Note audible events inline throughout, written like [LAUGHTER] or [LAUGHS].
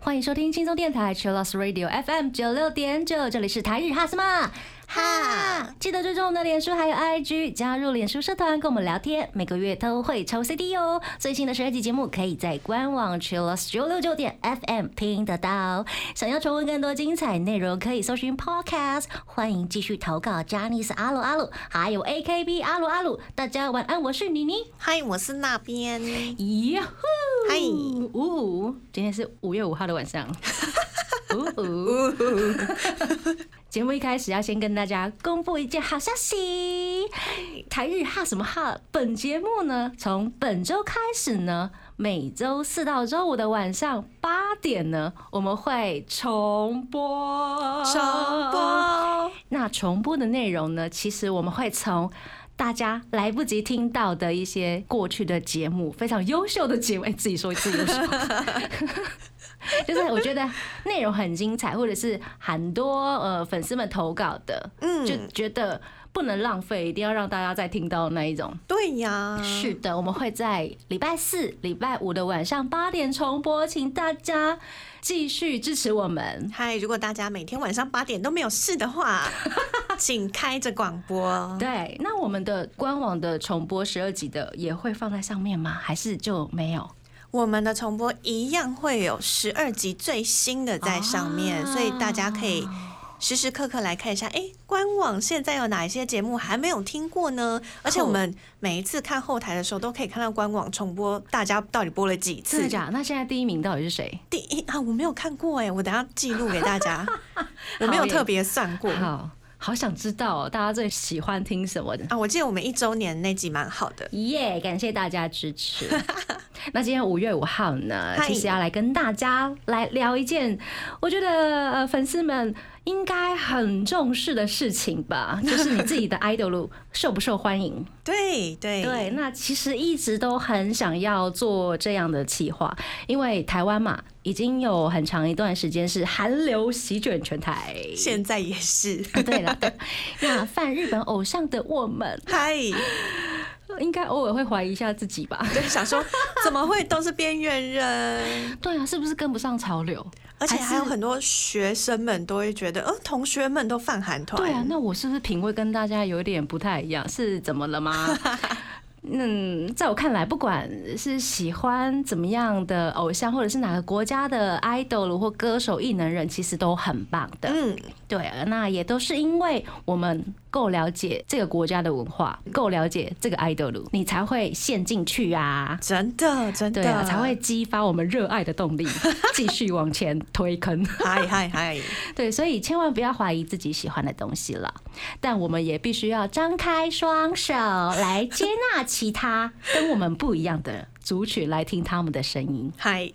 欢迎收听轻松电台 c h i l l o s Radio FM 九六点九，这里是台日哈什么哈，记得追踪我们的脸书还有 IG，加入脸书社团跟我们聊天，每个月都会抽 CD 哦。最新的十二集节目可以在官网 Chillus 九六九点 FM 听得到。想要重温更多精彩内容，可以搜寻 Podcast。欢迎继续投稿 j a n i c e 阿鲁阿鲁，还有 AKB 阿鲁阿鲁。大家晚安，我是妮妮。嗨，我是那边。咦呼！嗨呜，今天是五月五号的晚上。呜 [LAUGHS] 呜。节目一开始要先跟大家公布一件好消息，台日哈什么哈？本节目呢，从本周开始呢，每周四到周五的晚上八点呢，我们会重播。重播。那重播的内容呢，其实我们会从。大家来不及听到的一些过去的节目，非常优秀的节目，哎，自己说自己优秀，[LAUGHS] 就是我觉得内容很精彩，或者是很多呃粉丝们投稿的，嗯，就觉得不能浪费，一定要让大家再听到那一种。对呀，是的，我们会在礼拜四、礼拜五的晚上八点重播，请大家继续支持我们。嗨，如果大家每天晚上八点都没有事的话，[LAUGHS] 请开着广播。对，那我们的官网的重播十二集的也会放在上面吗？还是就没有？我们的重播一样会有十二集最新的在上面，所以大家可以时时刻刻来看一下。哎，官网现在有哪一些节目还没有听过呢？而且我们每一次看后台的时候，都可以看到官网重播大家到底播了几次。真的假？那现在第一名到底是谁？第一啊，我没有看过哎，我等下记录给大家。[LAUGHS] 我没有特别算过。好。好想知道大家最喜欢听什么的啊！我记得我们一周年那集蛮好的，耶！感谢大家支持。[LAUGHS] 那今天五月五号呢，其实要来跟大家来聊一件，我觉得呃粉丝们应该很重视的事情吧，[LAUGHS] 就是你自己的 idol 受不受欢迎？对对对，那其实一直都很想要做这样的企划，因为台湾嘛。已经有很长一段时间是韩流席卷全台，现在也是。对了，那泛日本偶像的我们，嗨，应该偶尔会怀疑一下自己吧？对，想说 [LAUGHS] 怎么会都是边缘人？对啊，是不是跟不上潮流？而且还有很多学生们都会觉得，呃，同学们都泛韩团。对啊，那我是不是品味跟大家有点不太一样？是怎么了吗？[LAUGHS] 嗯，在我看来，不管是喜欢怎么样的偶像，或者是哪个国家的 idol 或歌手、艺能人，其实都很棒的。嗯，对，那也都是因为我们。够了解这个国家的文化，够了解这个 idol，你才会陷进去啊！真的，真的，对啊，才会激发我们热爱的动力，[LAUGHS] 继续往前推坑。嗨嗨嗨！[LAUGHS] 对，所以千万不要怀疑自己喜欢的东西了，但我们也必须要张开双手来接纳其他跟我们不一样的族群，来听他们的声音。嗨。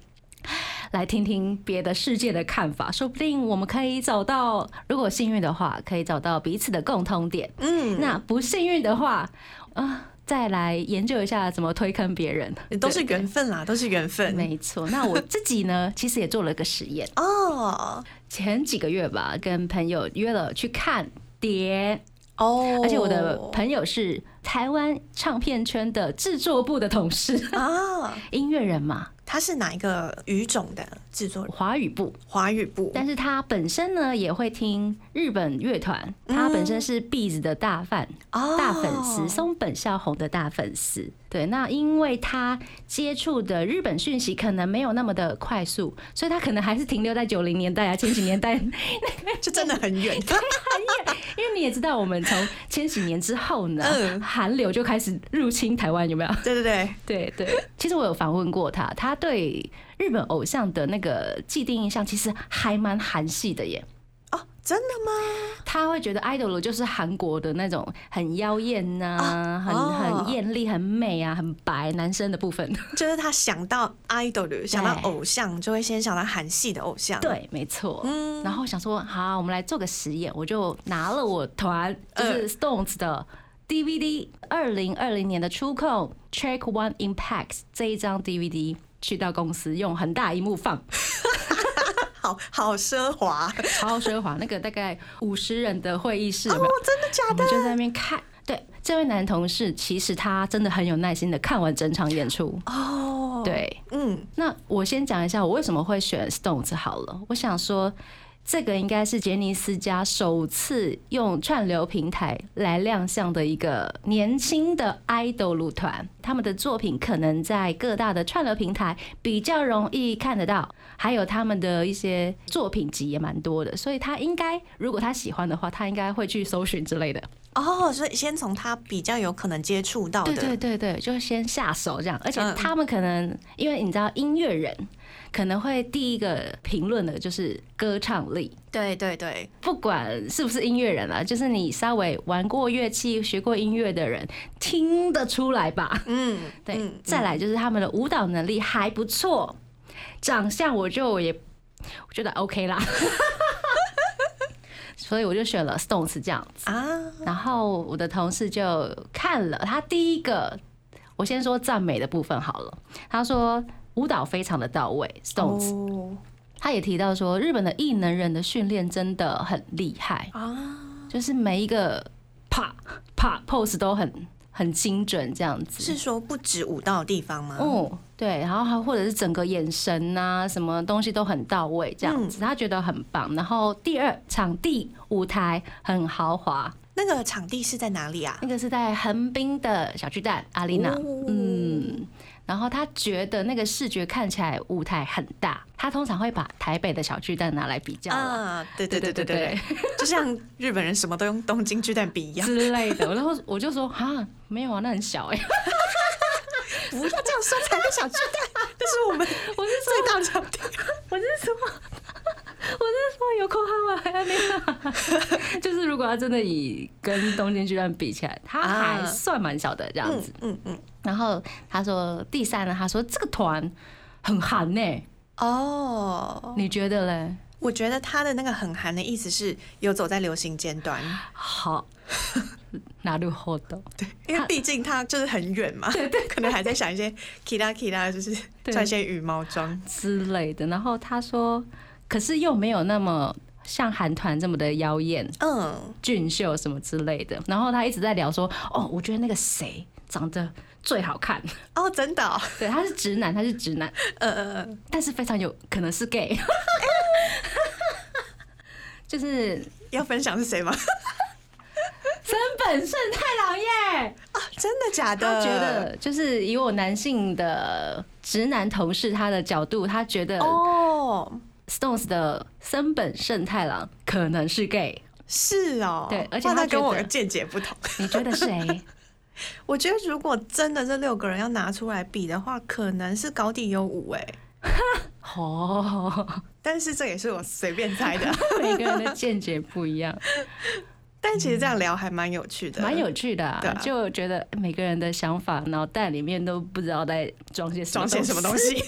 来听听别的世界的看法，说不定我们可以找到，如果幸运的话，可以找到彼此的共通点。嗯，那不幸运的话，啊，再来研究一下怎么推坑别人，都是缘分啦，都是缘分。没错，那我自己呢，其实也做了个实验哦。前几个月吧，跟朋友约了去看碟哦，而且我的朋友是台湾唱片圈的制作部的同事啊，[LAUGHS] 音乐人嘛。他是哪一个语种的制作人？华语部，华语部。但是他本身呢也会听日本乐团，他本身是 Bees 的大 fan，大粉丝，松本孝宏的大粉丝。对，那因为他接触的日本讯息可能没有那么的快速，所以他可能还是停留在九零年代啊，千禧年代，[LAUGHS] 就真的很远，很远。因为你也知道，我们从千禧年之后呢，韩流就开始入侵台湾，有没有？对对对 [LAUGHS] 对对。其实我有访问过他，他对日本偶像的那个既定印象，其实还蛮韩系的耶。真的吗？他会觉得 idol 就是韩国的那种很妖艳呐，很很艳丽、很美啊，很白男生的部分。[LAUGHS] 就是他想到 idol，想到偶像，就会先想到韩系的偶像。对，没错。嗯，然后想说，好，我们来做个实验，我就拿了我团就是 Stones 的 DVD，二零二零年的初控 Check One Impact 这一张 DVD 去到公司用很大荧幕放。[LAUGHS] 好好奢华 [LAUGHS] 超奢华，那个大概五十人的会议室，有没哦有？，真的假的？我们就在那边看。对，这位男同事其实他真的很有耐心的看完整场演出。哦，，对，嗯，那我先讲一下我为什么会选 Stones 好了。我想说，这个应该是杰尼斯家首次用串流平台来亮相的一个年轻的 idol 团，他们的作品可能在各大的串流平台比较容易看得到，还有他们的一些作品集也蛮多的，所以他应该如果他喜欢的话，他应该会去搜寻之类的。哦，所以先从他比较有可能接触到的，对对对对，就先下手这样，而且嗯。他们可能因为你知道音乐人可能会第一个评论的就是歌唱力。对对对，不管是不是音乐人啊，就是你稍微玩过乐器、学过音乐的人，听得出来吧？嗯，对，嗯再来就是他们的舞蹈能力还不错，长相我就也我觉得 OK 啦，[LAUGHS] 所以我就选了 Stones 这样子。啊，然后我的同事就看了他第一个，我先说赞美的部分好了。他说舞蹈非常的到位，Stones，、哦他也提到说日本的异能人的训练真的很厉害，啊，就是每一个啪啪 pose 都很很精准这样子。是说不止舞蹈的地方吗？哦，对，然后还或者是整个眼神啊、什么东西都很到位，这样子，他觉得很棒。然后第二，场地舞台很豪华，那个场地是在哪里啊？那个是在横滨的小巨蛋阿丽娜，哦嗯，然后他觉得那个视觉看起来舞台很大，他通常会把台北的小巨蛋拿来比较啦啊，对对对对对就像日本人什么都用东京巨蛋比一样。之类的。然后我就说哈，没有啊，那很小哎、[LAUGHS] 不要这样说，台北小巨蛋，这是我们 [LAUGHS] 我是最大场地。[LAUGHS] 我是说，我是说有空哈吗？还要那样，就是如果他真的以跟东京巨蛋比起来，他还算蛮小的这样嗯子。嗯嗯，然后他说第三呢，他说这个团很韩呢、哦，你觉得嘞？我觉得他的那个很韩的意思是有走在流行尖端，好，なるほど。因为毕竟他就是很远嘛，[LAUGHS] 对对，可能还在想一些 kira kira，就是对穿一些羽毛装。之类的。然后他说，可是又没有那么像韩团这么的妖艳、嗯，俊秀什么之类的。然后他一直在聊说，哦，我觉得那个谁长得 最好看。哦，真的、哦，对，他是直男，他是直男，呃但是非常有可能是 gay。[LAUGHS] 就是要分享是谁吗？森本胜太郎耶，啊真的假的？他觉得就是以我男性的直男同事他的角度，他觉得哦，Stones 的森本胜太郎可能是 gay。是哦，对而且他跟我的见解不同。你觉得谁？[LAUGHS] [LAUGHS] 我觉得如果真的这六个人要拿出来比的话，可能是高地有五哎，[LAUGHS] 哦，[LAUGHS] 但是这也是我随便猜的。每个人的见解不一样，但其实这样聊还蛮有趣的，蛮有趣的、啊，啊就觉得每个人的想法脑袋里面都不知道在装些什么装些什么东西。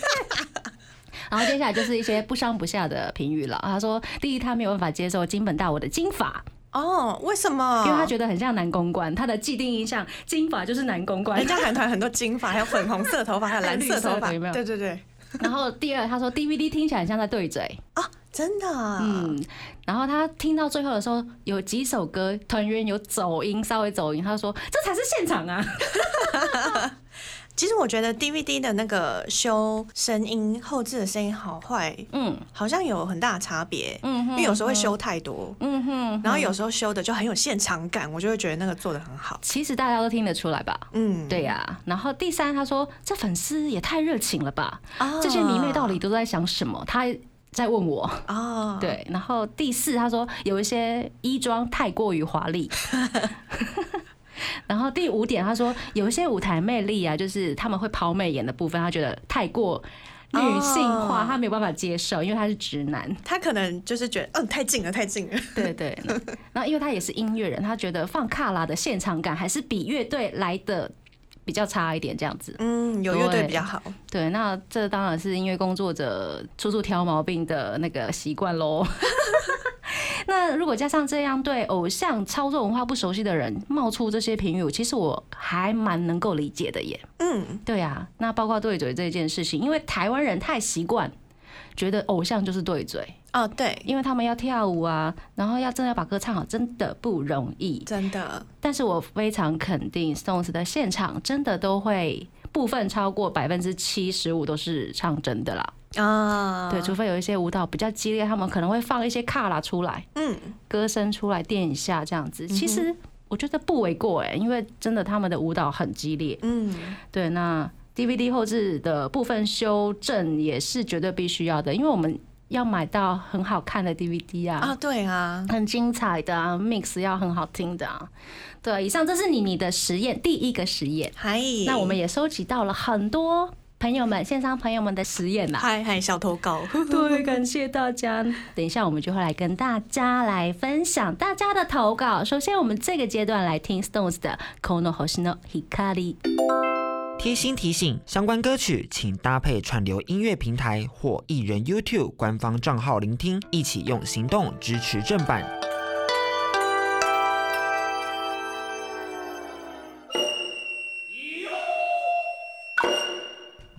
然后接下来就是一些不上不下的评语了。他说，第一，他没有办法接受金本大我的金发，哦，为什么？因为他觉得很像男公关，他的既定印象金发就是男公关人。家韩团很多金发，还有粉红色头发，还有 [LAUGHS] 蓝色头发，有没有对对对，然后第二，他说 DVD 听起来很像在对嘴，啊，[LAUGHS] 真的啊，嗯，然后他听到最后的时候，有几首歌团员有走音，稍微走音，他说这才是现场啊。[LAUGHS] 其实我觉得 DVD 的那个修声音后置的声音好坏，嗯好像有很大的差别，嗯因为有时候会修太多，嗯哼，然后有时候修的就很有现场感，我就会觉得那个做的很好。其实大家都听得出来吧？嗯，对呀、然后第三，他说这粉丝也太热情了吧？啊这些迷妹到底都在想什么？他在问我。啊，对，然后第四，他说有一些衣装太过于华丽。[LAUGHS] 然后第五点，他说有一些舞台魅力啊，就是他们会抛媚眼的部分，他觉得太过女性化，哦他没有办法接受，因为他是直男。他可能就是觉得，嗯，太近了，太近了。对对，[LAUGHS] 那然后因为他也是音乐人，他觉得放卡拉的现场感还是比乐队来的比较差一点，这样子。嗯，有乐队比较好。对，那这当然是音乐工作者处处挑毛病的那个习惯喽。[LAUGHS] 那如果加上这样对偶像操作文化不熟悉的人冒出这些评语，其实我还蛮能够理解的耶。嗯，对啊，那包括对嘴这件事情，因为台湾人太习惯觉得偶像就是对嘴，哦，对，因为他们要跳舞啊，然后要真的要把歌唱好，真的不容易。真的，但是我非常肯定，Stones 的现场真的都会部分超过百分之七十五都是唱真的啦。啊，对，除非有一些舞蹈比较激烈，他们可能会放一些卡拉出来，嗯，歌声出来垫一下这样子。其实我觉得不为过哎、因为真的他们的舞蹈很激烈。嗯，对，那 DVD 后置的部分修正也是绝对必须要的，因为我们要买到很好看的 DVD 啊。啊，对啊，很精彩的啊，mix 要很好听的啊。对，以上这是你你的实验，第一个实验。嗨，那我们也收集到了很多朋友们、线上朋友们的实验啦。嗨嗨小投稿，对，[LAUGHS] 感谢大家。等一下，我们就会来跟大家来分享大家的投稿。首先，我们这个阶段来听 Stones 的《Kono Hoshino Hikari》。贴心提醒：相关歌曲请搭配串流音乐平台或艺人 YouTube 官方账号聆听，一起用行动支持正版。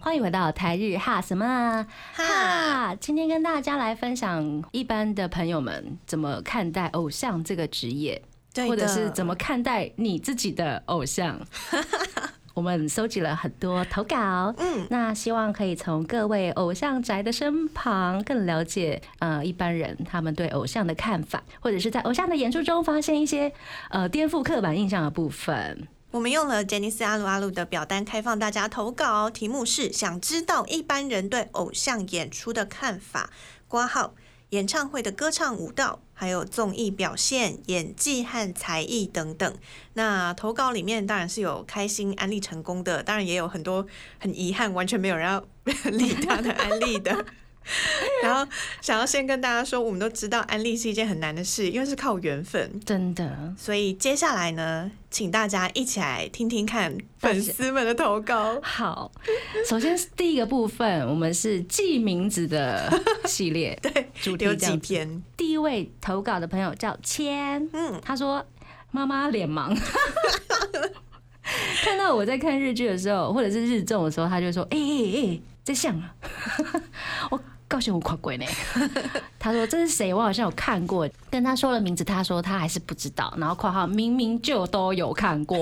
欢迎回到台日哈什么哈哈？今天跟大家来分享一般的朋友们怎么看待偶像这个职业。对或者是怎么看待你自己的偶像。[LAUGHS] 我们收集了很多投稿，嗯，那希望可以从各位偶像宅的身旁更了解呃一般人他们对偶像的看法，或者是在偶像的演出中发现一些呃颠覆刻板印象的部分。我们用了杰尼斯阿鲁阿鲁的表单开放大家投稿，题目是想知道一般人对偶像演出的看法。挂号演唱会的歌唱、舞蹈，还有综艺表现、演技和才艺等等。那投稿里面当然是有开心安利成功的，当然也有很多很遗憾完全没有人要 [LAUGHS] 理他的安利的。[LAUGHS] 然后想要先跟大家说，我们都知道安利是一件很难的事，因为是靠缘分。真的，所以接下来呢，请大家一起来听听看 [LAUGHS] 粉丝们的投稿。好，首先是第一个部分，我们是记名字的系列，[LAUGHS] 对，主题有几篇，第一位投稿的朋友叫千，嗯，他说妈妈脸盲，看到我在看日剧的时候，或者是日综的时候，他就说：“哎哎哎，在像啊！”我告诉我快鬼呢。[LAUGHS] 他说这是谁？我好像有看过。跟他说了名字，他说他还是不知道。然后括号明明就都有看过。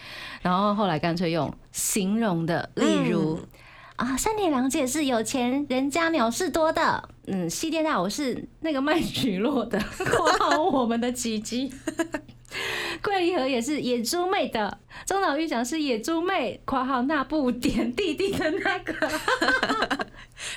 [LAUGHS] 然后后来干脆用形容的，例如。啊，三田凉介是有钱人家鸟事多的，嗯，西电大我是那个卖曲落的，[LAUGHS] 括号我们的奇迹。[LAUGHS] 桂离河也是野猪妹的，中岛裕讲是野猪妹，括号那部点弟弟的那个。[LAUGHS]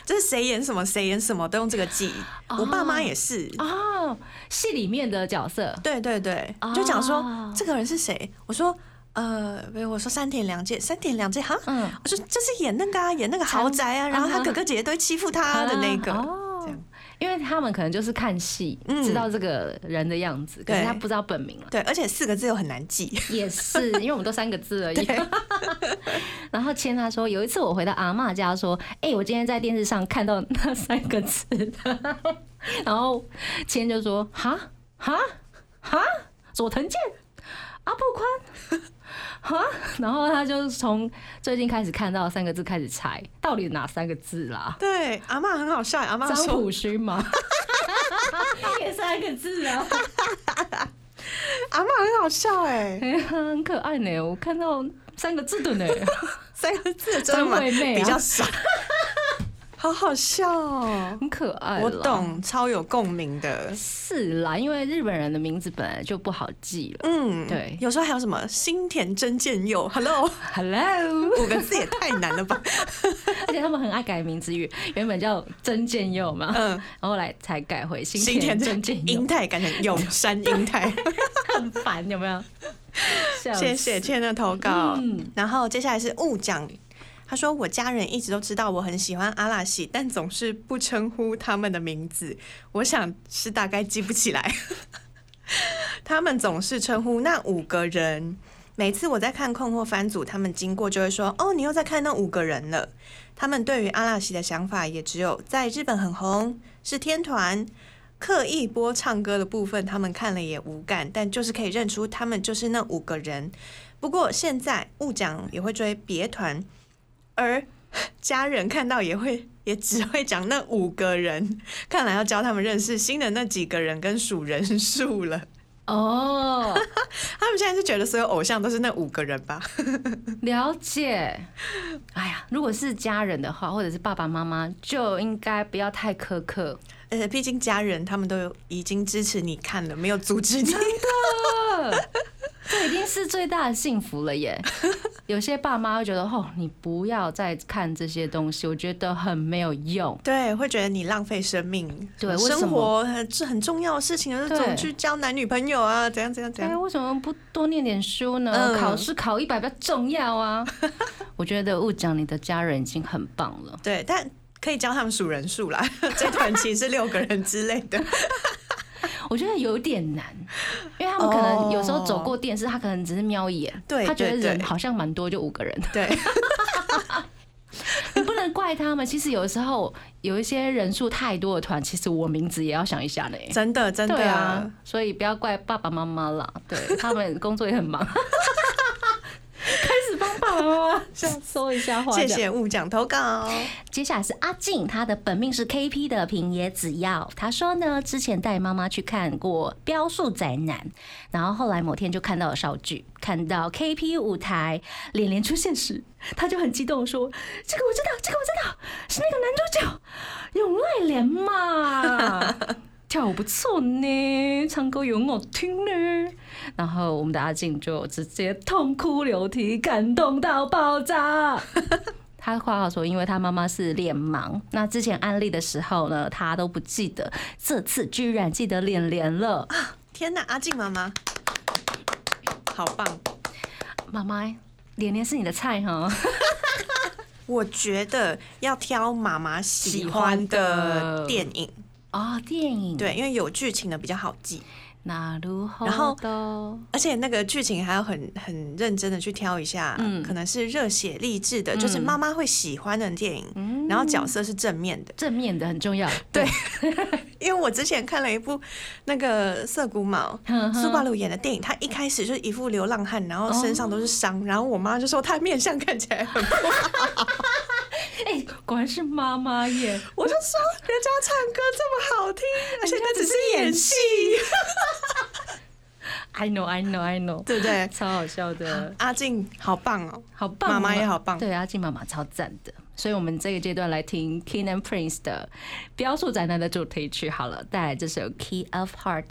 这是谁演什么，谁演什么都用这个记。我爸妈也是，哦，戏里面的角色，对对对。哦，就讲说这个人是谁，我说。呃，没有，我说三田凉介，三田凉介哈，嗯，我说这是演那个啊，演那个豪宅啊，然后他哥哥姐姐都会欺负他的那个，因为他们可能就是看戏，嗯。知道这个人的样子，可是他不知道本名了。对，而且四个字又很难记，也是，因为我们都三个字而已。[LAUGHS] 然后谦他说，有一次我回到阿妈家说，哎、我今天在电视上看到那三个字。的，[LAUGHS] 然后谦就说，哈？哈？哈，佐藤健、阿布宽。哈，[LAUGHS] 然后他就从最近开始看到三个字开始猜，到底哪三个字啦？对，阿妈很好笑，阿妈张说普勋吗？[LAUGHS] 也三个字啊，阿妈很好笑哎，很可爱呢。我看到三个字的呢。[LAUGHS] 三个字真惠妹啊比较少，好好笑哦。很可爱。我，懂，超有共鸣的。是啦，因为日本人的名字本来就不好记了。嗯，对有时候还有什么新田真剑佑，Hello，Hello，[LAUGHS] 五个字也太难了吧？[LAUGHS] 而且他们很爱改名字，原原本叫真剑佑嘛，嗯，然后后来才改回新新田真剑佑英，泰改成永山英泰。[LAUGHS] 很烦，有没有？谢谢倩的投稿。嗯然后接下来是误讲。他说：“我家人一直都知道我很喜欢阿拉西，但总是不称呼他们的名字。我想是大概记不起来。[LAUGHS] 他们总是称呼那五个人。每次我在看困惑番组，他们经过就会说：‘哦，你又在看那五个人了。’他们对于阿拉西的想法也只有在日本很红，是天团。刻意播唱歌的部分，他们看了也无感，但就是可以认出他们就是那五个人。不过现在误讲也会追别团，而家人看到也会 [LAUGHS] 也只会讲那五个人，看来要教他们认识新的那几个人跟数人数了。哦，[LAUGHS] 他们现在是觉得所有偶像都是那五个人吧？[LAUGHS] 了解。哎呀，如果是家人的话，或者是爸爸妈妈，就应该不要太苛刻。呃，毕竟家人他们都有已经支持你看了，没有阻止你。这已经是最大的幸福了耶！有些爸妈会觉得，哦，你不要再看这些东西，我觉得很没有用。对，会觉得你浪费生命。对生活很是很重要的事情，对总去交男女朋友啊，怎样怎样怎对，样。为什么不多念点书呢？嗯考试考一百比较重要啊！[LAUGHS] 我觉得误讲你的家人已经很棒了。对，但可以教他们数人数啦。[LAUGHS] 这团其实是六个人之类的。[LAUGHS] 我觉得有点难，因为他们可能有时候走过电视，他可能只是瞄一眼，对他觉得人好像蛮多，就五个人，对，[LAUGHS] 你不能怪他们。其实有时候有一些人数太多的团，其实我名字也要想一下呢。真的真的对啊，所以不要怪爸爸妈妈啦，对他们工作也很忙。[LAUGHS] 爸爸妈妈说一下话，谢谢误讲投稿。接下来是阿静，她的本命是 KP 的平野紫耀。她说呢，之前带妈妈去看过《标速宅男》，然后后来某天就看到了少剧，看到 KP 舞台脸脸出现时，她就很激动地说：“这个我知道，这个我知道，是那个男主角永濑廉嘛。”跳舞不错呢，唱歌也很好听呢。然后我们的阿静就直接痛哭流涕，感动到爆炸。[LAUGHS] 他括号说，因为他妈妈是脸盲，那之前安利的时候呢，他都不记得，这次居然记得脸脸了。天哪，阿静妈妈，好棒！妈妈，脸脸是你的菜哈。我觉得要挑妈妈喜喜欢的电影，哦，电影，对，因为有剧情的比较好记，那如何？然后都而且那个剧情还要很很认真的去挑一下，嗯。可能是热血励志的，就是妈妈会喜欢的电影，嗯。然后角色是正面的。正面的很重要。对，[LAUGHS] 因为我之前看了一部那个涩谷卯哼哼苏巴鲁演的电影，他一开始就是一副流浪汉，然后身上都是伤，然后我妈就说他面相看起来很不好，哎、果然是妈妈耶！[LAUGHS] 我就说人家唱歌这么好听，而且那只是演戏，[LAUGHS] I know, I know, I know，对不对？超好笑的，阿静好棒哦，好棒哦！妈妈也好棒对，阿静妈妈超赞的。所以，我们这个阶段来听 King and Prince 的《标速宅男》的主题曲好了，带来这首《Key of Heart》。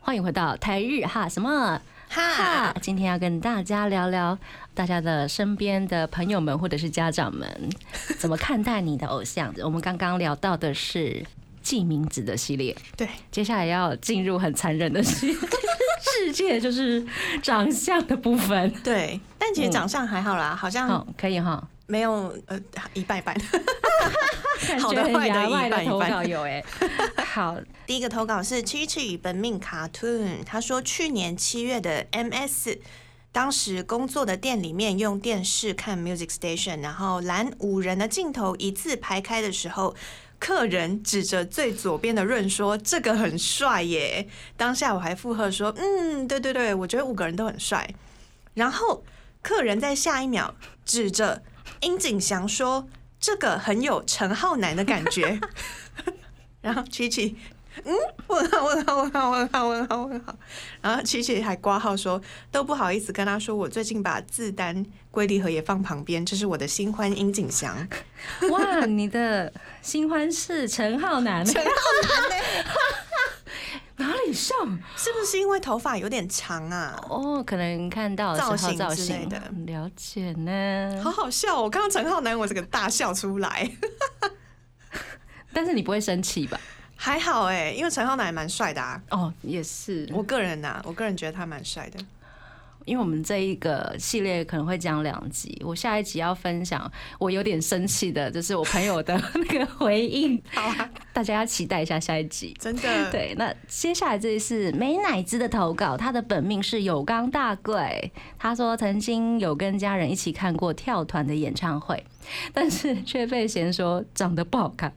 欢迎回到台日哈什么哈哈，今天要跟大家聊聊大家的身边的朋友们或者是家长们怎么看待你的偶像。我们刚刚聊到的是记名字的系列，对，接下来要进入很残忍的世 [LAUGHS] 世界，就是长相的部分。对，但其实长相还好啦，好像好，可以哈，没有呃一半一半。[LAUGHS] 感好的坏的一外的投半有哎。[LAUGHS] 好，第一个投稿是 Chi Chi 本命 Cartoon，他说去年七月的 MS。当时工作的店里面用电视看 Music Station，然后蓝五人的镜头一字排开的时候，客人指着最左边的润说：“这个很帅耶！”当下我还附和说：“嗯，对对对，我觉得五个人都很帅。”然后客人在下一秒指着殷景祥说：“这个很有陈浩南的感觉。[LAUGHS] ”然后琪琪，嗯，问号问号问号问号问号问号，然后琪琪还挂号说都不好意思跟他说，我最近把字单龟梨盒也放旁边，这是我的新欢殷景祥。哇，你的新欢是陈浩南，陈浩南呢？哪里像？是不是因为头发有点长啊？哦，可能看到造型造之类型的了解呢好。好笑、哦！我看到陈浩南，我这个大笑出来。[LAUGHS] 但是你不会生气吧？还好哎、因为陈浩南也蛮帅的啊。哦，也是，我个人呐、我个人觉得他蛮帅的。因为我们这一个系列可能会讲两集，我下一集要分享我有点生气的，就是我朋友的那个回应，好啊，大家要期待一下下一集。真的。，对，那接下来这里是美乃滋的投稿，他的本命是有刚大贵。他说曾经有跟家人一起看过跳团的演唱会，但是却被嫌说长得不好看。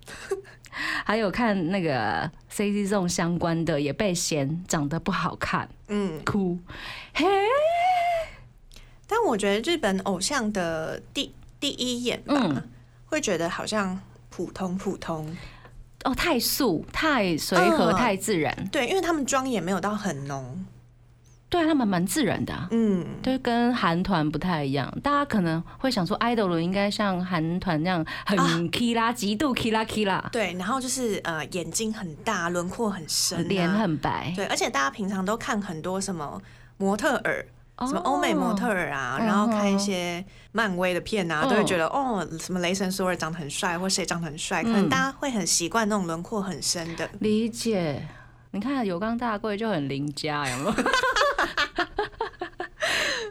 还有看那个 C C 这种相关的，也被嫌长得不好看，嗯，哭。嘿，但我觉得日本偶像的第第一眼吧，嗯会觉得好像普通普通。哦，太素、太随和、嗯太自然，对，因为他们妆也没有到很浓。对啊，他们蛮自然的、啊。嗯，对，跟韩团不太一样。大家可能会想说，idol 应该像韩团那样很啊 k 啦，极度 k 啦 k 啦，对，然后就是呃眼睛很大，轮廓很深、啊，脸很白，对，而且大家平常都看很多什么模特儿。什么哦欧美模特儿啊，然后看一些漫威的片啊，嗯都会觉得哦，什么雷神索尔长得很帅，或谁长得很帅，可能嗯大家会很习惯那种轮廓很深的。理解。你看有刚大贵就很邻家，有没有？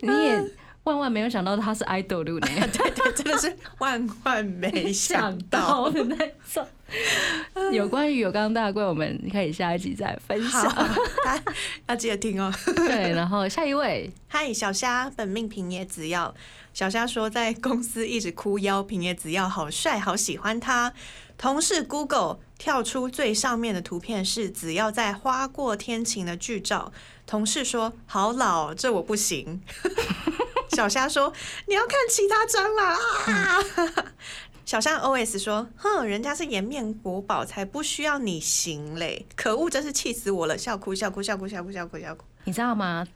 [LAUGHS] 你也万万没有想到他是 idol 呢，[LAUGHS] 对对，真的是万万没想到。的那种。有关于有刚大贵，我们可以下一集再分享。，要记得听哦。[LAUGHS] 对，然后下一位，嗨，小虾，本命平野紫耀。小虾说，在公司一直哭腰，平野紫耀好帅，好喜欢他。同事 Google 跳出最上面的图片是只要在花过天晴的剧照。同事说好老，这我不行。小虾说你要看其他张啦啊！[LAUGHS] 小虾 OS 说：“哼，人家是颜面国宝，才不需要你行嘞！可恶，真是气死我了！笑哭笑哭笑哭笑哭笑哭笑哭。你知道吗？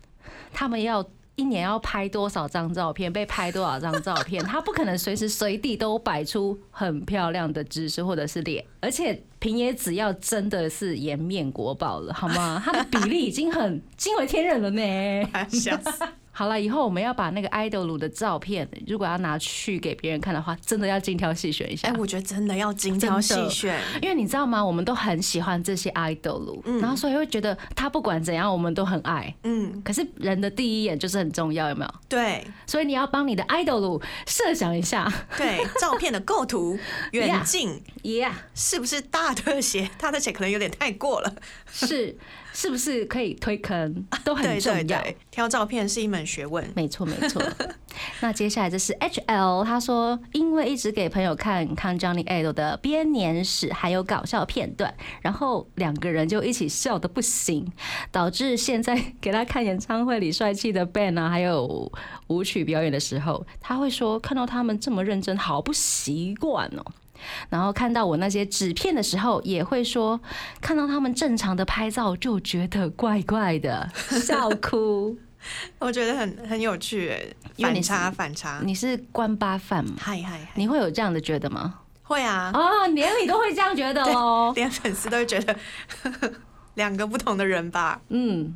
他们要一年要拍多少张照片，被拍多少张照片，[LAUGHS] 他不可能随时随地都摆出很漂亮的姿势或者是脸，而且平野只要真的是颜面国宝了，好吗？他的比例已经很惊为天人了呢。笑！好了，以后我们要把那个 idol 的照片，如果要拿去给别人看的话，真的要精挑细选一下哎、。我觉得真的要精挑细选。因为你知道吗？我们都很喜欢这些 idol，、然后所以会觉得他不管怎样，我们都很爱。嗯，可是人的第一眼就是很重要，有没有？对所以你要帮你的 idol 设想一下对，[LAUGHS] 照片的构图、远近，Yeah，是不是大特写？大特写可能有点太过了。是是不是可以推坑，都很重要。对对，挑照片是一门学问。没错，没错。[LAUGHS] 那接下来这是 HL，他说因为一直给朋友看看 Johnny Idol 的编年史，还有搞笑片段，然后两个人就一起笑的不行，导致现在给他看演唱会里帅气的 Ben 啊，还有舞曲表演的时候，他会说看到他们这么认真，好不习惯哦。然后看到我那些纸片的时候，也会说看到他们正常的拍照就觉得怪怪的，[LAUGHS] 笑哭。[LAUGHS] 我觉得很很有趣哎，反差反差。你是关八饭吗？嗨嗨嗨，你会有这样的觉得吗？会啊，哦，连你都会这样觉得哦。[LAUGHS] 连粉丝都会觉得两个不同的人吧，嗯，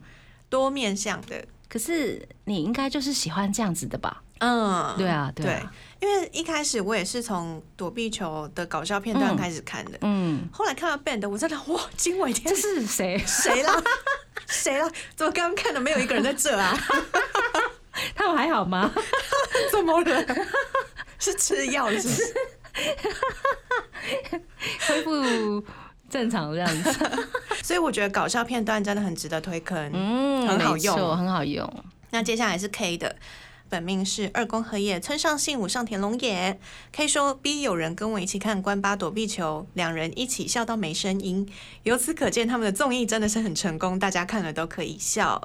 多面向的。可是你应该就是喜欢这样子的吧？嗯，对啊，对因为一开始我也是从躲避球的搞笑片段嗯开始看的，嗯，后来看到 band，我真的哇惊为天这，是谁？谁啦？谁啦？怎么刚刚看的没有一个人在这啊？[LAUGHS] 他们还好吗？[LAUGHS] 怎么了？是吃药了是不是？恢复正常这样子。[LAUGHS] 所以我觉得搞笑片段真的很值得推坑。嗯，很好用很好用。那接下来是 K 的。本命是二宫和也、村上信五、上田龙也。K 说 B 有人跟我一起看关八躲避球，两人一起笑到没声音。由此可见，他们的综艺真的是很成功，大家看了都可以笑。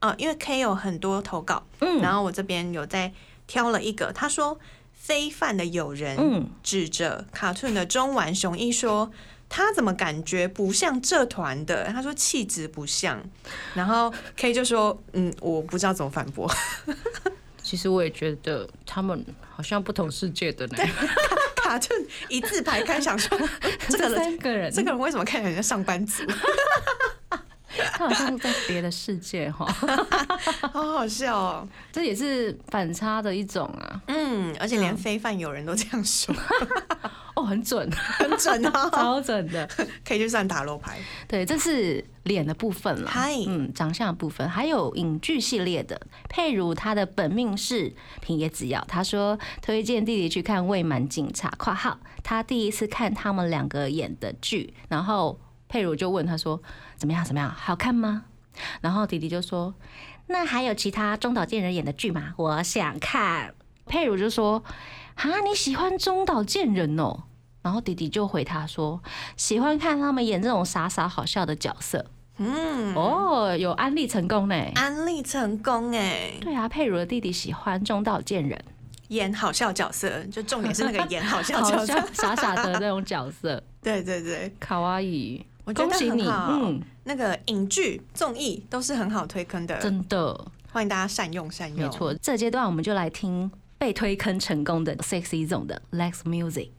啊、因为 K 有很多投稿，嗯然后我这边有在挑了一个，他说非范的友人，嗯指着卡顿的中丸雄一说。他怎么感觉不像这团的？他说气质不像，然后 K 就说：“嗯，我不知道怎么反驳。其实我也觉得他们好像不同世界的呢。[LAUGHS] 卡顿一字排开，想说 [LAUGHS] 这个人，三个人，这个人为什么看起来像上班族？[LAUGHS] 他好像在别的世界哈。[LAUGHS] 好好笑哦。[LAUGHS] 这也是反差的一种啊。嗯，而且连非范友人都这样说，哦，很准，很准哦。超准的。可以去算塔罗牌。对，这是脸的部分了。嗨嗯，长相的部分，还有影剧系列的。佩如她的本命是平野紫耀，她说推荐弟弟去看《未满警察》（括号他第一次看他们两个演的剧），然后佩如就问他说：“怎么样？怎么样？好看吗？”然后弟弟就说：“那还有其他中岛健人演的剧吗？我想看。”佩如就说：“啊，你喜欢中岛健人哦？”然后弟弟就回他说：“喜欢看他们演这种傻傻好笑的角色。”嗯，哦，有安利成功呢。安利成功哎，对啊，佩如的弟弟喜欢中岛健人，演好笑角色，就重点是那个演好笑 [LAUGHS] 好角色。傻傻的那种角色，[LAUGHS] 对对对，卡哇伊。我觉得恭喜你，很好嗯，那个影剧、综艺都是很好推坑的，真的欢迎大家善用善用。没错。这阶段我们就来听被推坑成功的 Sexy Zone 的 Lex Music。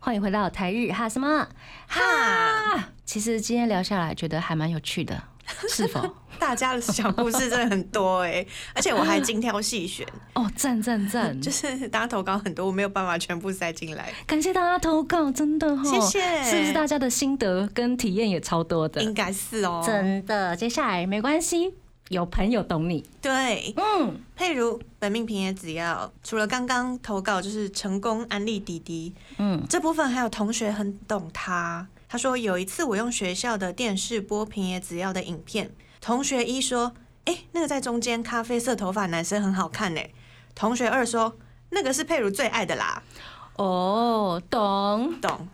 欢迎回到台日哈什么哈，啊？其实今天聊下来，觉得还蛮有趣的，[LAUGHS] 是否？大家的小故事真的很多哎，[LAUGHS] 而且我还精挑细选，[LAUGHS] 哦，赞赞赞！就是大家投稿很多，我没有办法全部塞进来，感谢大家投稿，真的哈，谢谢是不是大家的心得跟体验也超多的？应该是哦。真的，接下来没关系，有朋友懂你。对，嗯，譬如本命平也只要除了刚刚投稿就是成功安利滴滴，嗯，这部分还有同学很懂他。他说有一次我用学校的电视播平野紫耀的影片，同学一说：“哎、那个在中间咖啡色头发男生很好看呢。”同学二说：“那个是佩如最爱的啦。哦，懂”，懂，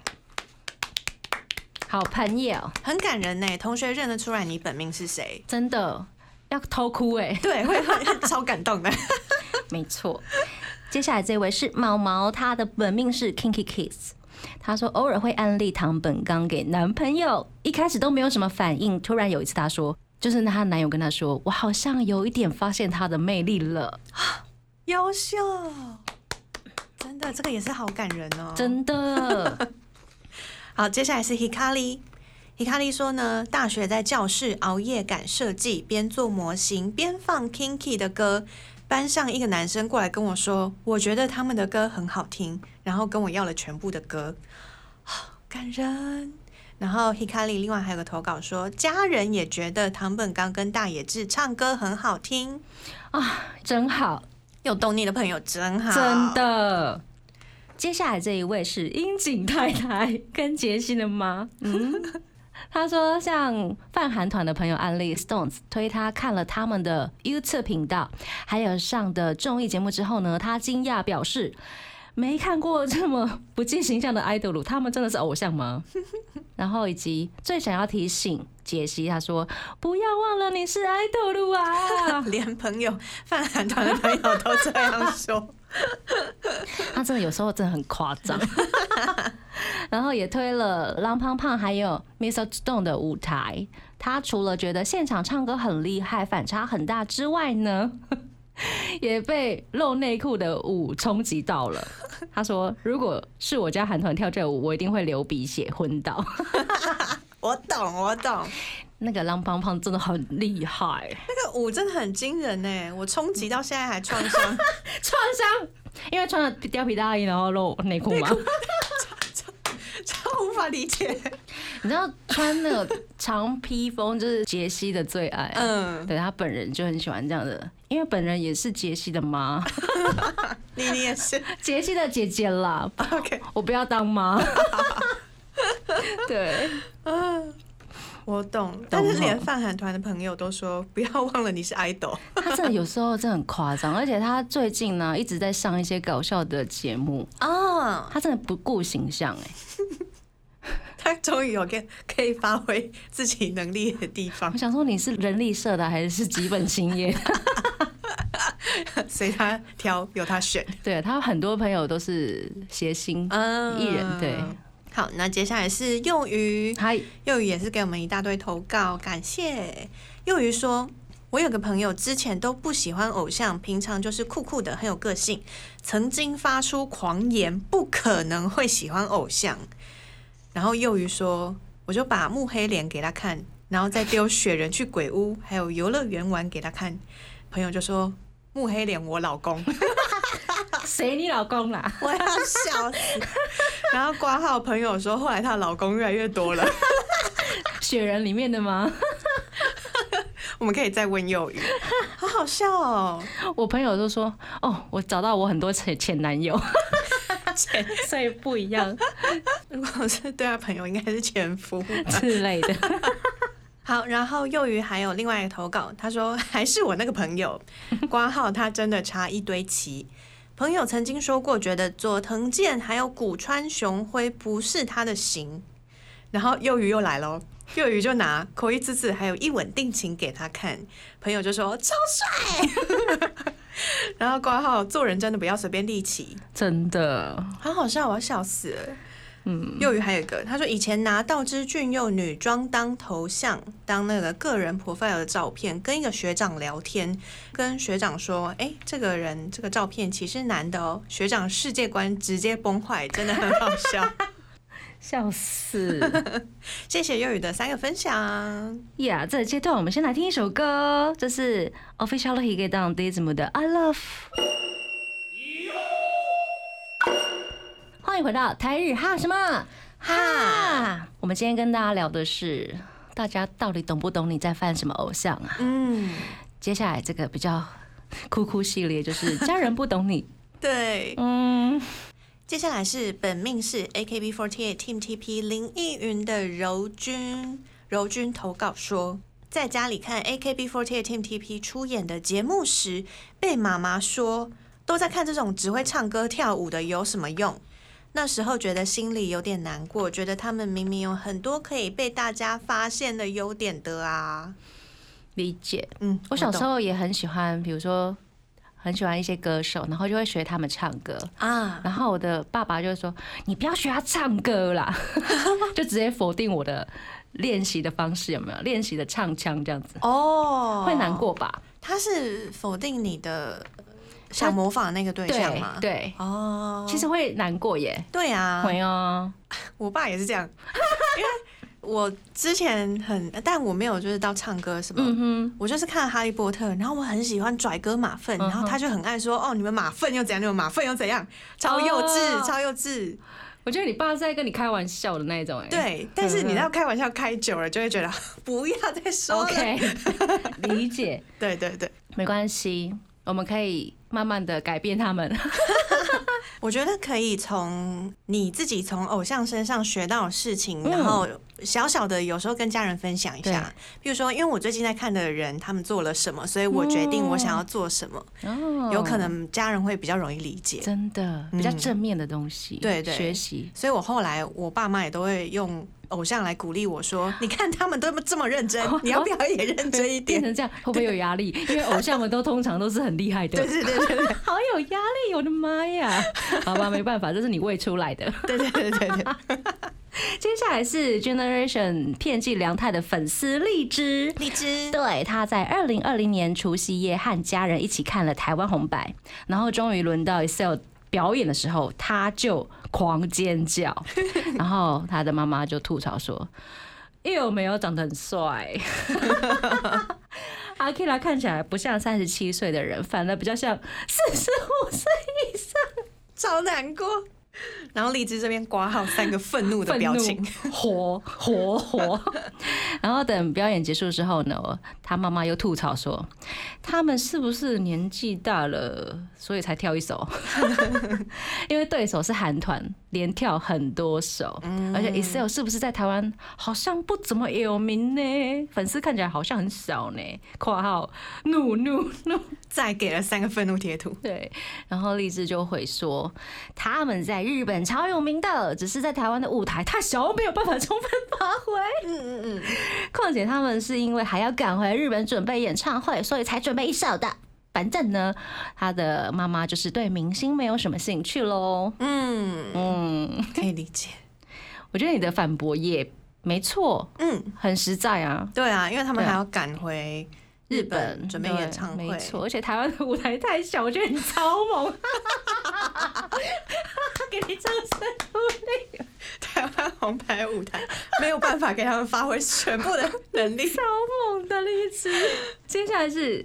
好朋友，很感人呢。同学认得出来你本命是谁，真的要偷哭哎，对，会会超感动的。没错。接下来这位是毛毛，他的本命是 Kinky Kiss。他说偶尔会安利唐本刚给男朋友，一开始都没有什么反应，突然有一次她说，就是她男友跟她说，我好像有一点发现他的魅力了，优秀，真的，这个也是好感人哦。真的。[LAUGHS] 好，接下来是 Hikari。Hikari 说呢，大学在教室熬夜赶设计，边做模型边放 Kinky 的歌。班上一个男生过来跟我说，我觉得他们的歌很好听，然后跟我要了全部的歌，好感人。然后 Hikari 另外还有个投稿说，家人也觉得唐本刚跟大野智唱歌很好听。啊，真好，有懂你的朋友真好，真的。接下来这一位是樱井太太跟杰西的妈，嗯，[LAUGHS] 他说像泛韩团的朋友安利 Stones 推他看了他们的 YouTube 频道，还有上的综艺节目之后呢，他惊讶表示。没看过这么不近形象的 idol，他们真的是偶像吗？[LAUGHS] 然后以及最想要提醒解析，他说不要忘了你是 idol 啊！[LAUGHS] 连朋友泛韩团的朋友都这样说。[LAUGHS] 他真的有时候真的很夸张，[LAUGHS] 然后也推了浪胖胖还有 Mr. Stone 的舞台。他除了觉得现场唱歌很厉害，反差很大之外呢，[LAUGHS] 也被露内裤的舞冲击到了。他说：“如果是我家韩团跳这舞，我一定会流鼻血昏倒。[LAUGHS] 我懂，我懂。”那个浪胖胖真的很厉害，那个舞真的很惊人呢，我冲击到现在还创伤，创伤，因为穿了貂皮大衣，然后露内裤嘛。法理解。[LAUGHS] 你知道穿那个长披风就是杰西的最爱，嗯，对他本人就很喜欢这样的，因为本人也是杰西的妈，你 [LAUGHS] 你也是。杰西的姐姐啦，OK，我不要当妈。[LAUGHS] 对，嗯，我懂。但是连泛韩团的朋友都说，不要忘了你是 idol。他真的有时候真的很夸张，而且他最近呢一直在上一些搞笑的节目，啊，他真的不顾形象哎、他 [LAUGHS] 终于有个可以发挥自己能力的地方我，想说你是人力社的还是基本兴业？[LAUGHS] 随他挑，由他选。[LAUGHS] 对他很多朋友都是谐星嗯艺人，对，好，那接下来是幼鱼，他幼鱼也是给我们一大堆投稿，感谢。幼鱼说：“我有个朋友之前都不喜欢偶像，平常就是酷酷的，很有个性。曾经发出狂言，不可能会喜欢偶像。”然后幼鱼说：“我就把木黑脸给他看，然后再丢雪人去鬼屋，还有游乐园玩给他看。”朋友就说：“木黑脸，我老公。”谁你老公啦？[LAUGHS] 我要笑死。然后挂号朋友说，后来她老公越来越多了。雪人里面的吗？[LAUGHS] 我们可以再问幼鱼，好好笑哦。我朋友都说，哦，我找到我很多前前男友，[LAUGHS] 前所以不一样如果是对他朋友，应该是前夫。之类的。[LAUGHS] 好，然后幼鱼还有另外一个投稿，他说还是我那个朋友，挂号他真的差一堆棋。朋友曾经说过，觉得佐藤健还有古川雄辉不是他的型。然后幼鱼又来喽，幼鱼就拿口一次次还有一吻定情给他看，朋友就说超帅，然后挂号做人真的不要随便立起，真的，好好笑，我要笑死了。嗯，幼鱼还有一个，他说以前拿道之俊佑女装当头像，当那个个人 profile 的照片，跟一个学长聊天，跟学长说，哎、这个人这个照片其实男的哦，学长世界观直接崩坏，真的很好笑。笑 [LAUGHS] 死谢谢幼鱼的三个分享。呀！这个阶段我们先来听一首歌，这是 Official Hige Down Dism 的 I Love。欢迎回到台日哈什么哈？我们今天跟大家聊的是，大家到底懂不懂你在犯什么偶像啊？嗯，接下来这个比较哭哭系列，就是家人不懂你。[LAUGHS] 对。嗯，接下来是本命是 AKB48 Team TP 林依云的柔君，柔君投稿说，在家里看 AKB48 Team TP 出演的节目时，被妈妈说都在看这种只会唱歌跳舞的有什么用？那时候觉得心里有点难过，觉得他们明明有很多可以被大家发现的优点的啊。理解。嗯，我小时候也很喜欢，比如说很喜欢一些歌手，然后就会学他们唱歌。啊，然后我的爸爸就说：“你不要学他唱歌啦！[LAUGHS] ”就直接否定我的练习的方式，有没有？练习的唱腔这样子，哦，会难。过吧？他是否定你的想模仿那个对象对吗？。对，哦，其实会难过耶。对啊，会哦，[LAUGHS] 我爸也是这样，[LAUGHS] 因为我之前很，但我没有就是到唱歌什么。嗯哼，我就是看《哈利波特》，然后我很喜欢拽哥马粪，然后他就很爱说：“哦，你们马粪又怎样？你们马粪又怎样？”超幼稚，哦超幼稚。我觉得你爸是在跟你开玩笑的那种哎。对，但是你知道开玩笑开久了，就会觉得 [LAUGHS] 不要再说了。，OK，理解，对对对，没关系，我们可以慢慢的改变他们。[LAUGHS] 我觉得可以从你自己从偶像身上学到的事情，嗯然后小小的有时候跟家人分享一下。比如说，因为我最近在看的人他们做了什么，所以我决定我想要做什么，哦有可能家人会比较容易理解。真的比较正面的东西，对对学习。所以我后来我爸妈也都会用偶像来鼓励我说：[LAUGHS] “你看他们都这么认真，你要不要也认真一点变成这样会不会有压力？[LAUGHS] 因为偶像们都通常都是很厉害？”的，对对对对对 [LAUGHS] 好有压力，我的妈呀！好吧，没办法，这是你喂出来的。对对对对对，接下来是 Generation 片寄良太的粉丝荔枝。荔枝对，他在二零二零年除夕夜和家人一起看了台湾红白，然后终于轮到 Excel 表演的时候，他就狂尖叫，[LAUGHS] 然后他的妈妈就吐槽说：“又没有长得很帅。[LAUGHS] ”阿 k i 看起来不像三十七岁的人，反而比较像四十五岁以上。[LAUGHS] 超难过。然后荔枝这边挂号三个愤怒的表情，火火火。[LAUGHS] 然后等表演结束之后呢，他妈妈又吐槽说，他们是不是年纪大了，所以才跳一首？[LAUGHS] 因为对手是韩团，连跳很多首，而且 Excel 是不是在台湾好像不怎么有名呢？粉丝看起来好像很少呢。括号怒怒怒。再给了三个愤怒贴图。对，然后荔枝就会说，他们在日本超有名的，只是在台湾的舞台太小，没有办法充分发挥。嗯嗯嗯，况且他们是因为还要赶回日本准备演唱会，所以才准备一首的。反正呢，他的妈妈就是对明星没有什么兴趣喽。嗯，嗯，可以理解。我觉得你的反驳也没错，嗯，很实在啊。对啊，因为他们还要赶回日本准备演唱会没，错，而且台湾的舞台太小，我觉得你超猛，[LAUGHS] 给你掌声鼓励。台湾红牌舞台没有办法给他们发挥全部的能力。[LAUGHS] 超猛的荔枝。接下来是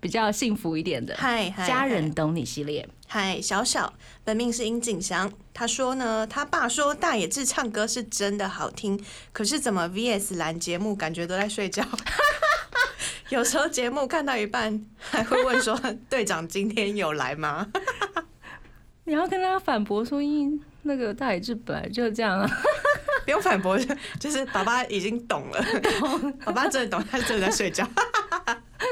比较幸福一点的，嗨嗨，家人懂你系列。嗨，小小，本命是殷景祥。他说呢，他爸说大野智唱歌是真的好听，可是怎么 VS 蓝节目感觉都在睡觉？[LAUGHS] 有时候节目看到一半还会问说：“队长今天有来吗 [LAUGHS] 你要跟他反驳说，因那个大野智本来就这样啊，？” [LAUGHS] 不用反驳，就就是爸爸已经懂了，[LAUGHS] 爸爸真的懂，他真的在睡觉。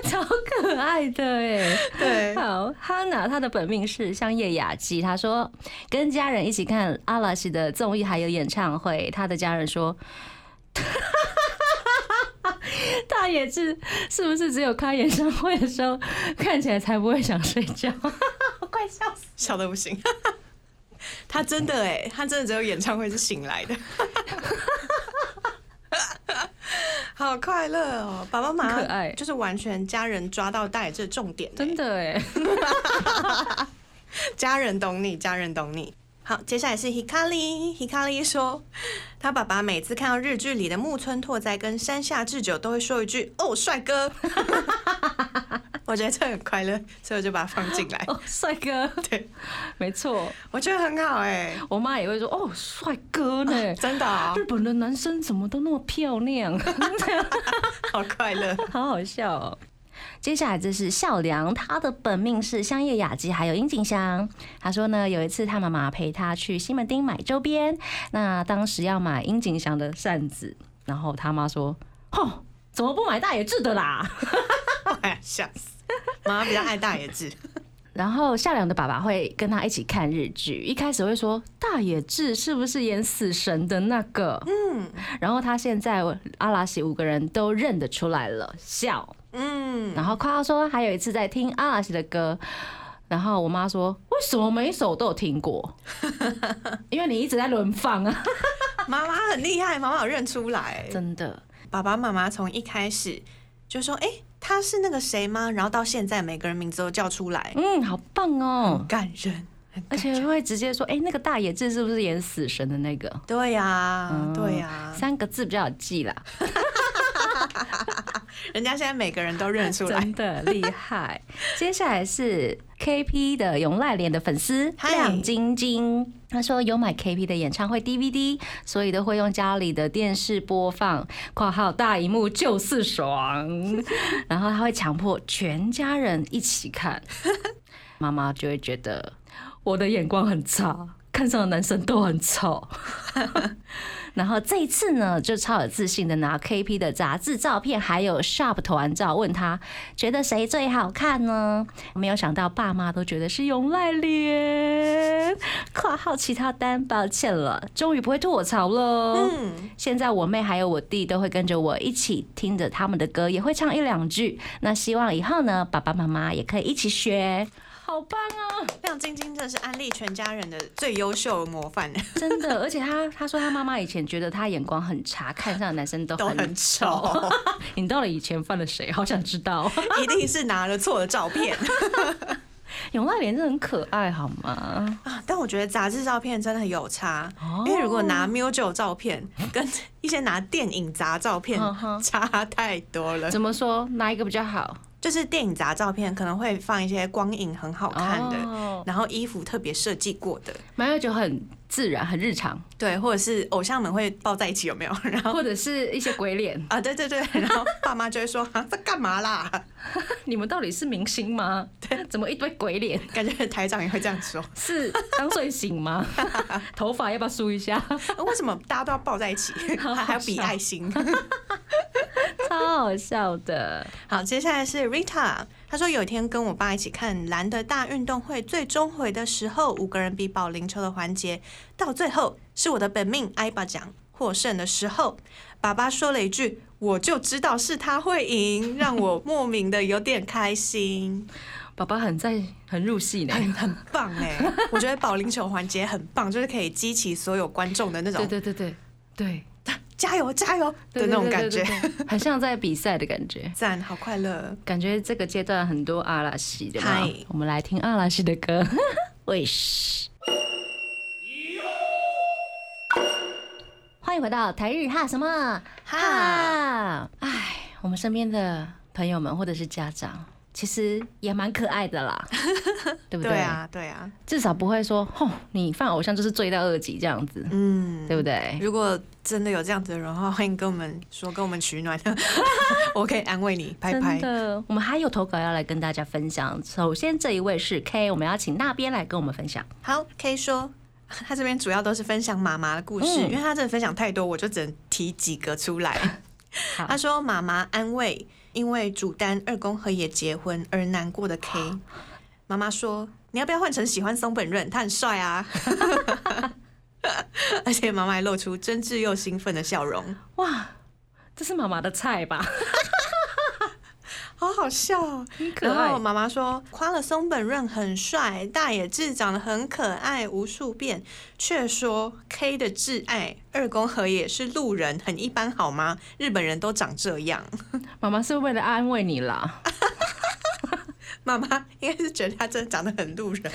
超可爱的哎。对，好，哈娜她的本命是香叶雅纪，她说跟家人一起看阿拉西的综艺还有演唱会，她的家人说。大野智是不是只有开演唱会的时候看起来才不会想睡觉？[LAUGHS] 快笑死！笑得不行。他真的哎，他真的只有演唱会是醒来的，[LAUGHS] 好快乐哦！爸爸妈妈可爱就是完全家人抓到大野智重点，真的哎，[LAUGHS] 家人懂你，家人懂你。好，接下来是 Hikari，Hikari 说，他爸爸每次看到日剧里的木村拓哉跟山下智久，都会说一句“哦，帅哥”。[LAUGHS] [LAUGHS] 我觉得这很快乐，所以我就把它放进来。[LAUGHS] 哦，帅哥，对，没错，我觉得很好哎、我妈也会说哦，帅哥呢。真的、哦日，本的男生怎么都那么漂亮，好快乐。好好笑哦。接下来这是孝良，他的本命是香叶雅纪，还有樱井香。他说呢，有一次他妈妈陪他去西门町买周边，那当时要买樱井香的扇子，然后他妈说：“哦，怎么不买大野智的啦哎呀，笑死！妈妈比较爱大野智，？”然后孝良的爸爸会跟他一起看日剧，一开始会说大野智是不是演死神的那个？嗯，然后他现在阿拉西五个人都认得出来了，笑。嗯，然后夸耀说，还有一次在听阿拉西的歌，然后我妈说，为什么每一首都有听过？[LAUGHS] 因为你一直在轮放啊，[LAUGHS] 妈妈很厉害，妈妈有认出来。真的。爸爸妈妈从一开始就说：“哎、他是那个谁吗？”然后到现在每个人名字都叫出来，嗯，好棒哦很！感人，很而且会直接说，哎、那个大野智是不是演死神的那个？对呀、嗯对呀、三个字比较好记啦，人家现在每个人都认出来真。的厉害。接下来是 KP 的永濑廉的粉丝亮晶晶，他说有买 KP 的演唱会 DVD，所以都会用家里的电视播放（括号大荧幕就是爽 [LAUGHS] ），然后他会强迫全家人一起看，妈妈就会觉得我的眼光很差。看上的男生都很丑，[LAUGHS] 然后这一次呢，就超有自信的拿 KP 的杂志照片，还有 Sharp 团照，问他觉得谁最好看呢？没有想到爸妈都觉得是永濑廉。（括号其他单，抱歉了，终于不会吐我槽了。嗯，现在我妹还有我弟都会跟着我一起听着他们的歌，也会唱一两句。那希望以后呢，爸爸妈妈也可以一起学，好棒啊！亮晶晶真的是安利全家人的最优秀模范，真的，而且他他说他妈妈以前觉得他眼光很差，看上的男生都都很很丑。你到底以前犯了谁？好想知道。一定是拿了错的照片永濑廉真的很可爱，好吗？啊！但我觉得杂志照片真的有差，哦因为如果拿 Mujo 照片跟一些拿电影杂照片差太多了。怎么说？哪一个比较好？就是电影杂照片可能会放一些光影很好看的，哦。然后衣服特别设计过的，马友就很自然，很日常，对，或者是偶像们会抱在一起，有没有？[LAUGHS] 然后或者是一些鬼脸。啊，对对对，[LAUGHS] 然后爸妈就会说啊，在干嘛啦？[LAUGHS] 你们到底是明星吗？对怎么一堆鬼脸？感觉台长也会这样说，是刚睡醒吗？头发要不要梳一下？啊为什么大家都要抱在一起，好还还要比笑爱心？超好笑的。好，接下来是 Rita，她说有一天跟我爸一起看蓝的大运动会最终回的时候，五个人比保龄球的环节，到最后是我的本命艾巴奖获胜的时候，爸爸说了一句：“我就知道是他会赢”，让我莫名的有点开心，[LAUGHS] 爸爸很在很入戏呢。很很棒哎！我觉得保龄球环节很棒，就是可以激起所有观众的那种 [LAUGHS] 对对对对对加油加油的那种感觉，[LAUGHS] 很像在比赛的感觉。赞，好快乐。感觉这个阶段很多阿拉西的嘛嗨，我们来听阿拉西的歌。[LAUGHS] Wish。欢迎回到台日哈什么哈？哎，我们身边的朋友们或者是家长，其实也蛮可爱的啦，[LAUGHS] 对不对？对，啊，对啊，至少不会说，吼，你犯偶像就是罪到恶极这样子，嗯，对不对？如果真的有这样子的人的话，欢迎跟我们说，跟我们取暖，[LAUGHS] 我可以安慰你，拍拍真。的，我们还有投稿要来跟大家分享。首先这一位是 K，我们要请那边来跟我们分享。好，K 说，他这边主要都是分享妈妈的故事，嗯因为他真的分享太多，我就只能提几个出来。[LAUGHS] 他说妈妈安慰因为主单二宫和也结婚而难过的 K，妈妈说你要不要换成喜欢松本润，他很帅啊。[LAUGHS] 而且妈妈还露出真挚又兴奋的笑容。哇，这是妈妈的菜吧？好好笑、哦。可爱然后妈妈说，夸了松本润很帅，大野智长得很可爱无数遍，却说 K 的挚爱二宫和也是路人，很一般好吗？日本人都长这样。[LAUGHS] 妈妈是为了安慰你啦。[LAUGHS] 妈妈应该是觉得他真的长得很路人，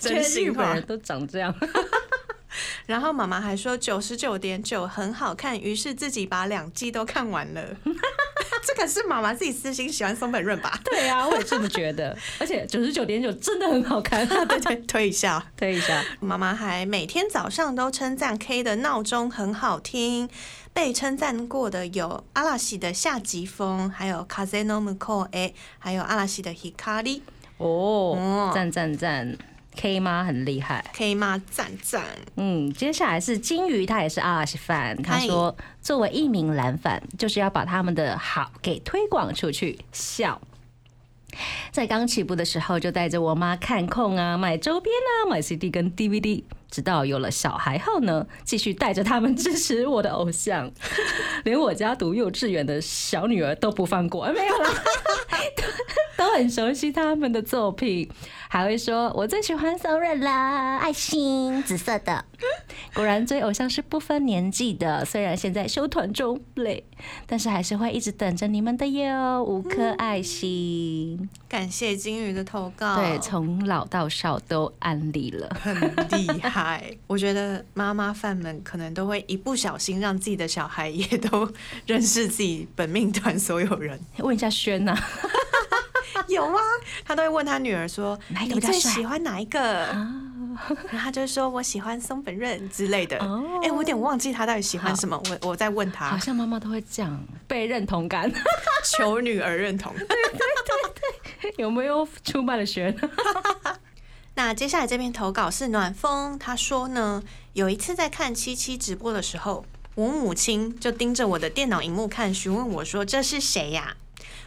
真心话本人。都长这样。然后妈妈还说九十九点九很好看，于是自己把两季都看完了。这个是妈妈自己私心喜欢松本润吧？[LAUGHS] 对啊，我也这么觉得。而且九十九点九真的很好看，对 [LAUGHS] 对，推一下。推一下。妈妈还每天早上都称赞 K 的闹钟很好听。被称赞过的有阿拉西的夏季风，还有 Kazeno Muko A，还有阿拉西的 Hikari。哦哦，赞赞赞！K 妈很厉害。K 妈赞赞，嗯，接下来是金鱼，他也是阿拉西 fan。他说，作为一名蓝粉，就是要把他们的好给推广出去。笑。在刚起步的时候，就带着我妈看控啊，买周边啊，买 CD 跟 DVD。直到有了小孩后呢，继续带着他们支持我的偶像，[LAUGHS] 连我家读幼稚园的小女儿都不放过。哎没有啦，[LAUGHS] 都很熟悉他们的作品，还会说我最喜欢松润啦，爱心紫色的。[LAUGHS] 果然追偶像是不分年纪的，虽然现在休团中累，但是还是会一直等着你们的哟，五颗爱心。感谢金鱼的投稿，对，从老到少都安利了。很厉害。我觉得妈妈饭们可能都会一不小心让自己的小孩也都认识自己本命团所有人。[LAUGHS] 问一下轩呐、[LAUGHS] 有啊，他都会问他女儿说：“你最喜欢哪一个？” [LAUGHS] 然后他就说：“我喜欢松本润之类的。”哦哎、我有点忘记他到底喜欢什么，我我在问他好，像妈妈都会这样被认同感，求女儿认同。有没有出卖了轩？那接下来这篇投稿是暖风，他说呢，有一次在看七七直播的时候，我母亲就盯着我的电脑荧幕看，询问我说：“这是谁呀、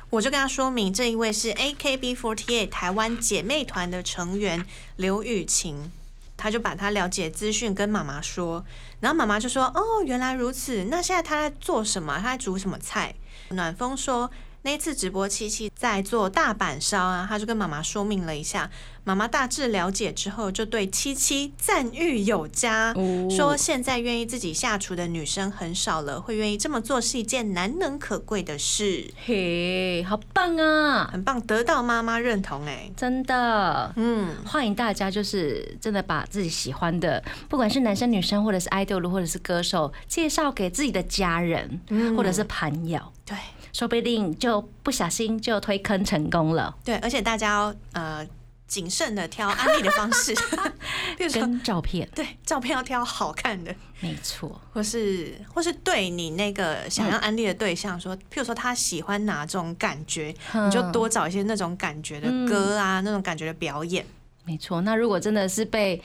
我就跟他说明，这一位是 AKB48 台湾姐妹团的成员刘雨晴。他就把他了解资讯跟妈妈说，然后妈妈就说：“哦，原来如此。那现在他在做什么？他在煮什么菜？”暖风说，那一次直播七七在做大阪烧啊，他就跟妈妈说明了一下。妈妈大致了解之后，就对七七赞誉有加，哦。说现在愿意自己下厨的女生很少了，会愿意这么做是一件难能可贵的事，嘿，好棒啊！很棒，得到妈妈认同哎、真的，嗯，欢迎大家，就是真的把自己喜欢的，不管是男生女生，或者是 idol，或者是歌手，介绍给自己的家人，或者是朋友，对说不定就不小心就推坑成功了。对，而且大家要呃谨慎的挑安利的方式，[LAUGHS] 比如说跟照片，对照片要挑好看的，没错，或是或是对你那个想要安利的对象说，譬如说他喜欢哪种感觉，你就多找一些那种感觉的歌啊，那种感觉的表演。没错。那如果真的是被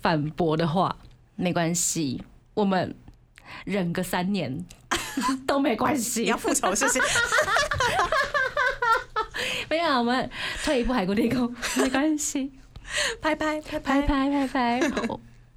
反驳的话，没关系，我们忍个三年 [LAUGHS] 都没关你系要。复仇是不是？[LAUGHS] 没有，我们退一步海阔天空，[LAUGHS] 没关系。拍拍拍拍拍，拍拍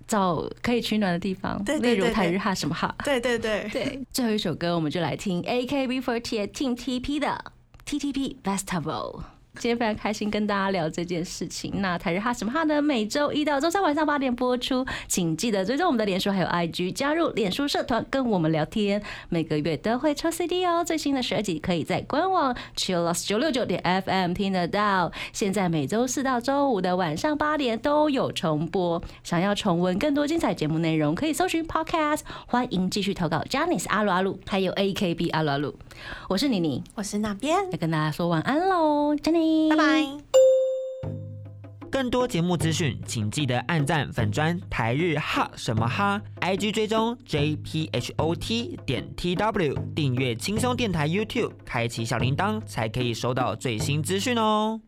找可以取暖的地方，例如台日哈什么哈。对对对，对，最后一首歌我们就来听 AKB48 Team TP 的 TTP Festival。今天非常开心跟大家聊这件事情。那台日哈什么哈呢？每周一到周三晚上八点播出，请记得追踪我们的脸书还有 IG，加入脸书社团跟我们聊天。每个月都会抽 CD 哦，最新的十二集可以在官网 Chillus 九六九点 FM 听得到。现在每周四到周五的晚上八点都有重播。想要重温更多精彩节目内容，可以搜寻 Podcast。欢迎继续投稿 j a n i c e 阿鲁阿鲁，还有 AKB 阿鲁阿鲁。我是妮妮，我是那边，要跟大家说晚安喽，Jenny 拜拜。更多节目资讯，请记得按赞粉砖台日哈什么哈，IG 追踪 JPHOT 点 TW，订阅轻松电台 YouTube，开启小铃铛才可以收到最新资讯哦。